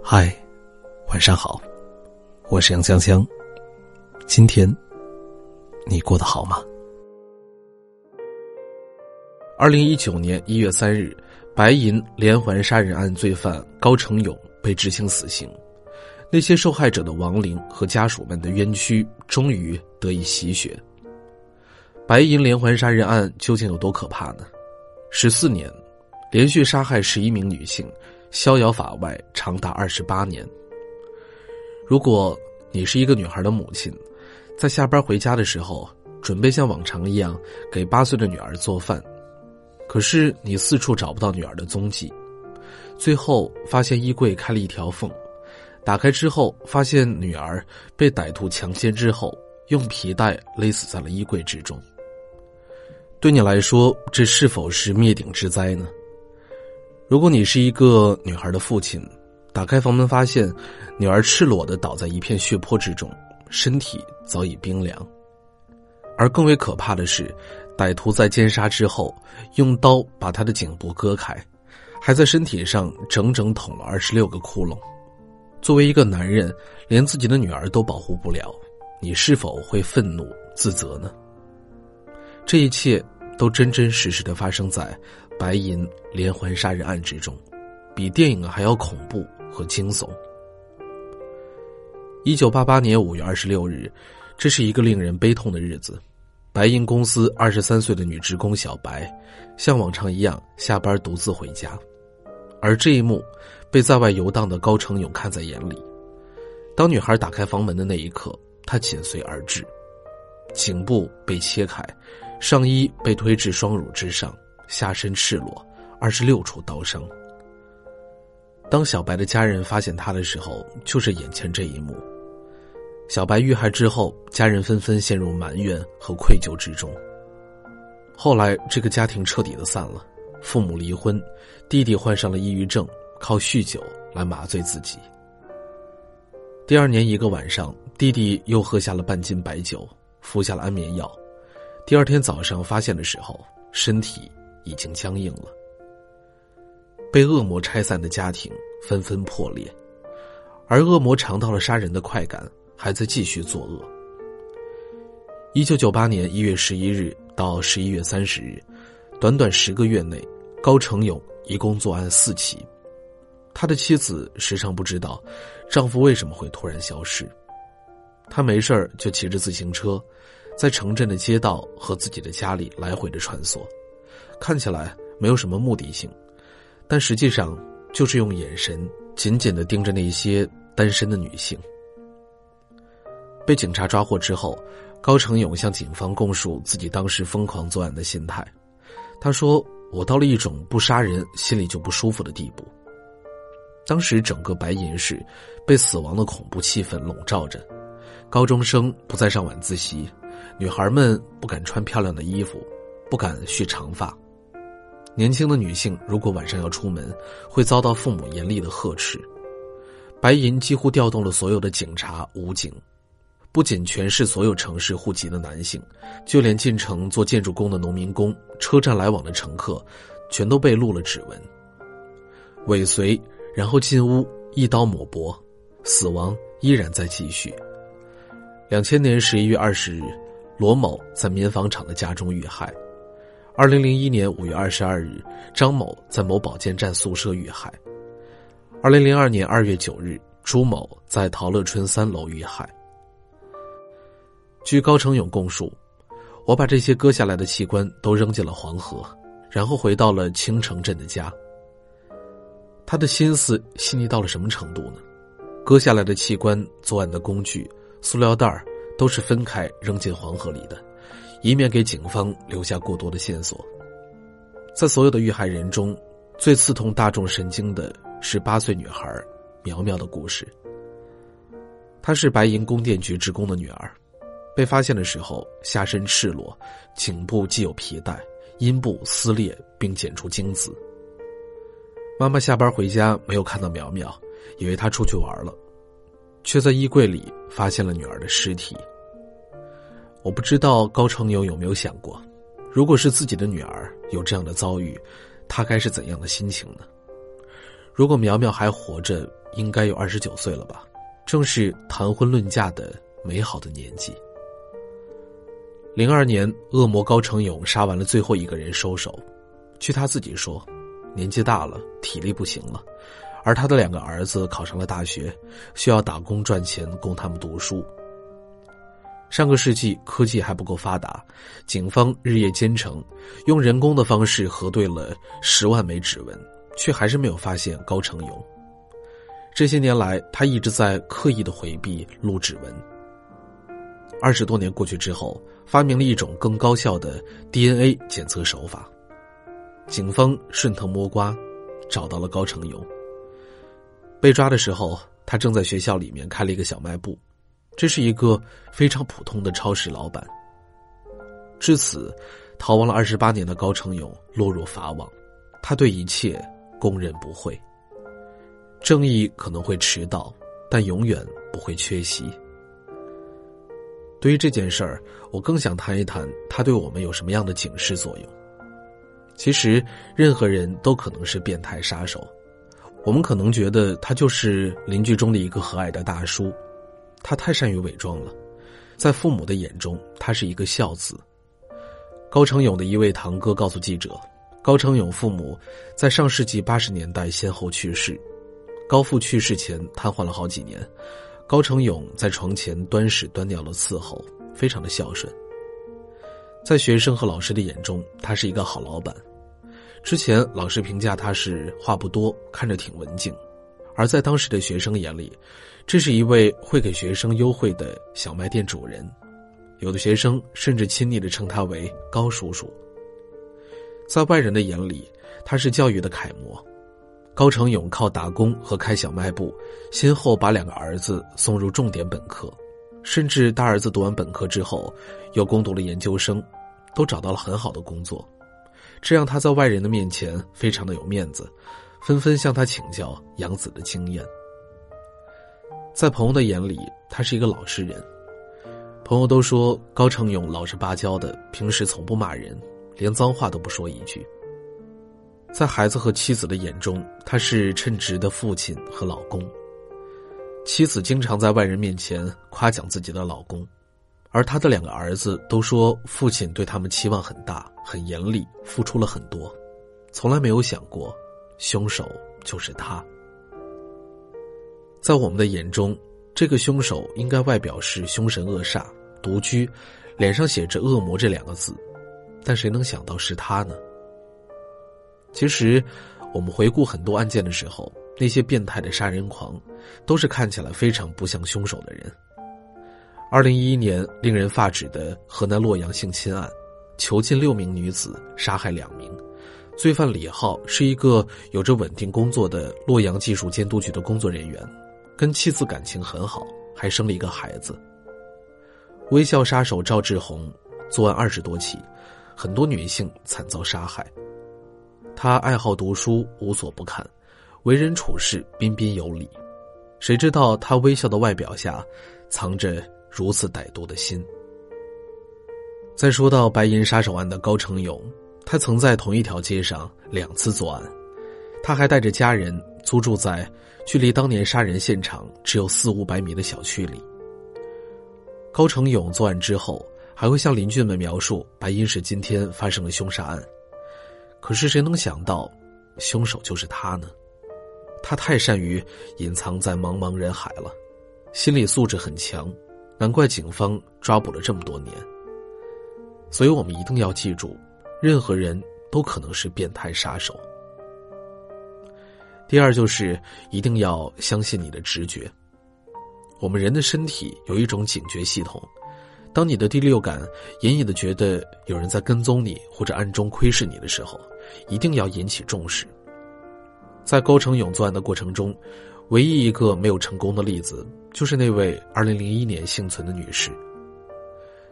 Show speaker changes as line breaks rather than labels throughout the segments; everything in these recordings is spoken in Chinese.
嗨，晚上好，我是杨香香。今天你过得好吗？二零一九年一月三日，白银连环杀人案罪犯高成勇被执行死刑，那些受害者的亡灵和家属们的冤屈终于得以洗雪。白银连环杀人案究竟有多可怕呢？十四年，连续杀害十一名女性。逍遥法外长达二十八年。如果你是一个女孩的母亲，在下班回家的时候，准备像往常一样给八岁的女儿做饭，可是你四处找不到女儿的踪迹，最后发现衣柜开了一条缝，打开之后发现女儿被歹徒强奸之后，用皮带勒死在了衣柜之中。对你来说，这是否是灭顶之灾呢？如果你是一个女孩的父亲，打开房门发现女儿赤裸的倒在一片血泊之中，身体早已冰凉。而更为可怕的是，歹徒在奸杀之后，用刀把她的颈部割开，还在身体上整整捅了二十六个窟窿。作为一个男人，连自己的女儿都保护不了，你是否会愤怒自责呢？这一切都真真实实的发生在。白银连环杀人案之中，比电影还要恐怖和惊悚。一九八八年五月二十六日，这是一个令人悲痛的日子。白银公司二十三岁的女职工小白，像往常一样下班独自回家，而这一幕被在外游荡的高成勇看在眼里。当女孩打开房门的那一刻，他紧随而至，颈部被切开，上衣被推至双乳之上。下身赤裸，二十六处刀伤。当小白的家人发现他的时候，就是眼前这一幕。小白遇害之后，家人纷纷陷入埋怨和愧疚之中。后来，这个家庭彻底的散了，父母离婚，弟弟患上了抑郁症，靠酗酒来麻醉自己。第二年一个晚上，弟弟又喝下了半斤白酒，服下了安眠药。第二天早上发现的时候，身体。已经僵硬了。被恶魔拆散的家庭纷纷破裂，而恶魔尝到了杀人的快感，还在继续作恶。一九九八年一月十一日到十一月三十日，短短十个月内，高成勇一共作案四起。他的妻子时常不知道，丈夫为什么会突然消失。他没事就骑着自行车，在城镇的街道和自己的家里来回的穿梭。看起来没有什么目的性，但实际上就是用眼神紧紧的盯着那些单身的女性。被警察抓获之后，高成勇向警方供述自己当时疯狂作案的心态。他说：“我到了一种不杀人心里就不舒服的地步。当时整个白银市被死亡的恐怖气氛笼罩着，高中生不再上晚自习，女孩们不敢穿漂亮的衣服，不敢蓄长发。”年轻的女性如果晚上要出门，会遭到父母严厉的呵斥。白银几乎调动了所有的警察、武警，不仅全市所有城市户籍的男性，就连进城做建筑工的农民工、车站来往的乘客，全都被录了指纹。尾随，然后进屋一刀抹脖，死亡依然在继续。两千年十一月二十日，罗某在棉纺厂的家中遇害。二零零一年五月二十二日，张某在某保健站宿舍遇害。二零零二年二月九日，朱某在陶乐春三楼遇害。据高成勇供述，我把这些割下来的器官都扔进了黄河，然后回到了青城镇的家。他的心思细腻到了什么程度呢？割下来的器官、作案的工具、塑料袋都是分开扔进黄河里的。以免给警方留下过多的线索。在所有的遇害人中，最刺痛大众神经的是八岁女孩苗苗的故事。她是白银供电局职工的女儿，被发现的时候下身赤裸，颈部系有皮带，阴部撕裂并检出精子。妈妈下班回家没有看到苗苗，以为她出去玩了，却在衣柜里发现了女儿的尸体。我不知道高成勇有没有想过，如果是自己的女儿有这样的遭遇，他该是怎样的心情呢？如果苗苗还活着，应该有二十九岁了吧？正是谈婚论嫁的美好的年纪。零二年，恶魔高成勇杀完了最后一个人收手。据他自己说，年纪大了，体力不行了，而他的两个儿子考上了大学，需要打工赚钱供他们读书。上个世纪科技还不够发达，警方日夜兼程，用人工的方式核对了十万枚指纹，却还是没有发现高成勇。这些年来，他一直在刻意的回避录指纹。二十多年过去之后，发明了一种更高效的 DNA 检测手法，警方顺藤摸瓜，找到了高成勇。被抓的时候，他正在学校里面开了一个小卖部。这是一个非常普通的超市老板。至此，逃亡了二十八年的高成勇落入法网，他对一切供认不讳。正义可能会迟到，但永远不会缺席。对于这件事儿，我更想谈一谈他对我们有什么样的警示作用。其实，任何人都可能是变态杀手。我们可能觉得他就是邻居中的一个和蔼的大叔。他太善于伪装了，在父母的眼中，他是一个孝子。高成勇的一位堂哥告诉记者，高成勇父母在上世纪八十年代先后去世，高父去世前瘫痪了好几年，高成勇在床前端屎端尿的伺候，非常的孝顺。在学生和老师的眼中，他是一个好老板。之前老师评价他是话不多，看着挺文静。而在当时的学生眼里，这是一位会给学生优惠的小卖店主人，有的学生甚至亲昵的称他为高叔叔。在外人的眼里，他是教育的楷模。高成勇靠打工和开小卖部，先后把两个儿子送入重点本科，甚至大儿子读完本科之后，又攻读了研究生，都找到了很好的工作，这让他在外人的面前非常的有面子。纷纷向他请教养子的经验。在朋友的眼里，他是一个老实人。朋友都说高成勇老实巴交的，平时从不骂人，连脏话都不说一句。在孩子和妻子的眼中，他是称职的父亲和老公。妻子经常在外人面前夸奖自己的老公，而他的两个儿子都说父亲对他们期望很大，很严厉，付出了很多，从来没有想过。凶手就是他。在我们的眼中，这个凶手应该外表是凶神恶煞、独居，脸上写着“恶魔”这两个字，但谁能想到是他呢？其实，我们回顾很多案件的时候，那些变态的杀人狂，都是看起来非常不像凶手的人。二零一一年令人发指的河南洛阳性侵案，囚禁六名女子，杀害两名。罪犯李浩是一个有着稳定工作的洛阳技术监督局的工作人员，跟妻子感情很好，还生了一个孩子。微笑杀手赵志红作案二十多起，很多女性惨遭杀害。他爱好读书，无所不看，为人处事彬彬有礼。谁知道他微笑的外表下，藏着如此歹毒的心。再说到白银杀手案的高成勇。他曾在同一条街上两次作案，他还带着家人租住在距离当年杀人现场只有四五百米的小区里。高成勇作案之后，还会向邻居们描述白银市今天发生了凶杀案。可是谁能想到，凶手就是他呢？他太善于隐藏在茫茫人海了，心理素质很强，难怪警方抓捕了这么多年。所以我们一定要记住。任何人都可能是变态杀手。第二就是一定要相信你的直觉。我们人的身体有一种警觉系统，当你的第六感隐隐的觉得有人在跟踪你或者暗中窥视你的时候，一定要引起重视。在高成勇作案的过程中，唯一一个没有成功的例子，就是那位二零零一年幸存的女士。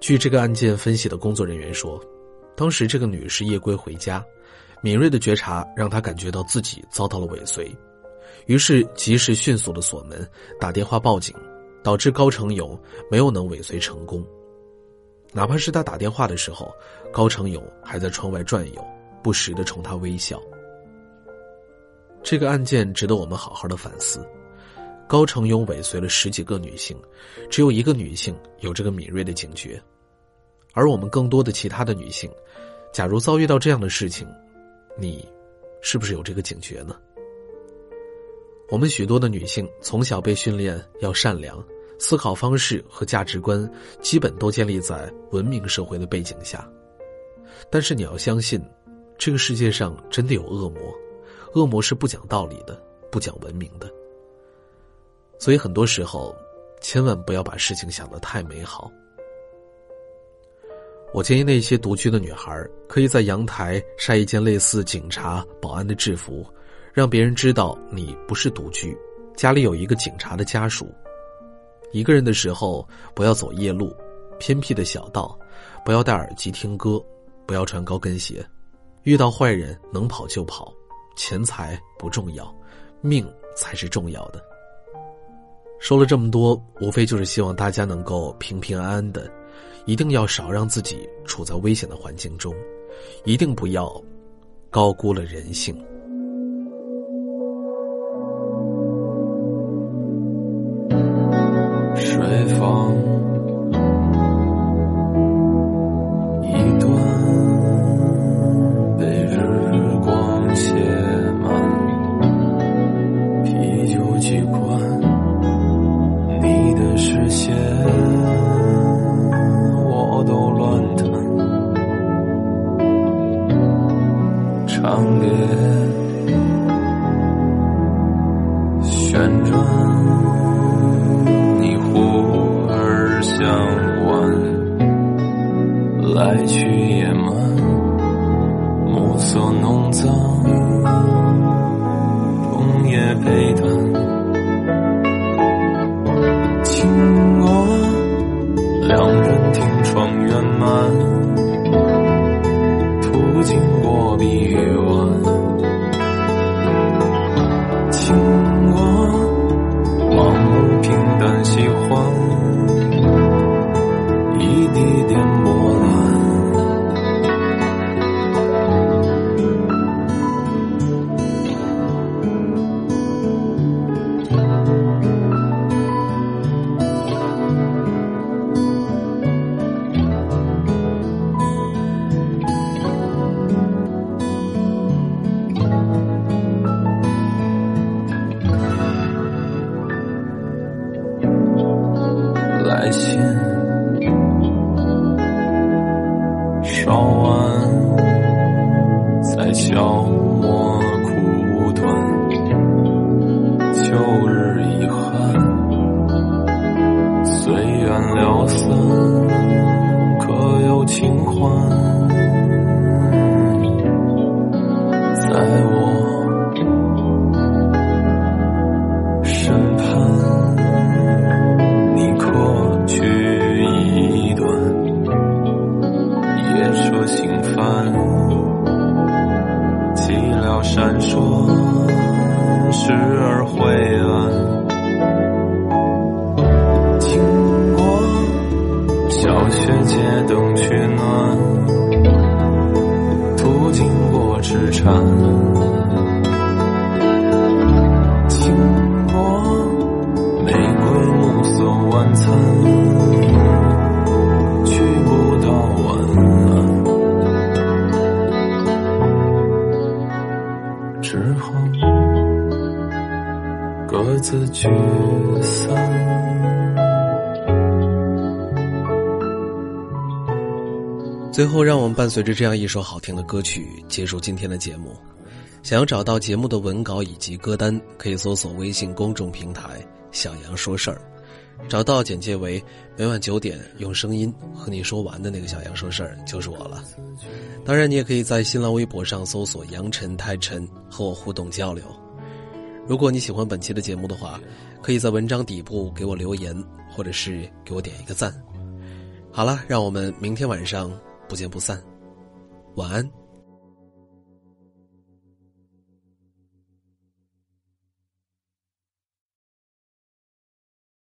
据这个案件分析的工作人员说。当时这个女士夜归回家，敏锐的觉察让她感觉到自己遭到了尾随，于是及时迅速的锁门，打电话报警，导致高成勇没有能尾随成功。哪怕是他打电话的时候，高成勇还在窗外转悠，不时的冲他微笑。这个案件值得我们好好的反思。高成勇尾随了十几个女性，只有一个女性有这个敏锐的警觉，而我们更多的其他的女性，假如遭遇到这样的事情，你是不是有这个警觉呢？我们许多的女性从小被训练要善良，思考方式和价值观基本都建立在文明社会的背景下，但是你要相信，这个世界上真的有恶魔，恶魔是不讲道理的，不讲文明的。所以很多时候，千万不要把事情想得太美好。我建议那些独居的女孩，可以在阳台晒一件类似警察、保安的制服，让别人知道你不是独居，家里有一个警察的家属。一个人的时候，不要走夜路、偏僻的小道，不要戴耳机听歌，不要穿高跟鞋。遇到坏人，能跑就跑，钱财不重要，命才是重要的。说了这么多，无非就是希望大家能够平平安安的，一定要少让自己处在危险的环境中，一定不要高估了人性。
水房一段被日光写满，啤酒几罐。视线，寂寥闪烁，时而灰暗。经过小雪街灯取暖，途经过纸船。自聚散。
最后，让我们伴随着这样一首好听的歌曲结束今天的节目。想要找到节目的文稿以及歌单，可以搜索微信公众平台“小杨说事儿”，找到简介为每晚九点用声音和你说完的那个小杨说事儿就是我了。当然，你也可以在新浪微博上搜索“杨晨太晨”和我互动交流。如果你喜欢本期的节目的话，可以在文章底部给我留言，或者是给我点一个赞。好了，让我们明天晚上不见不散。晚安。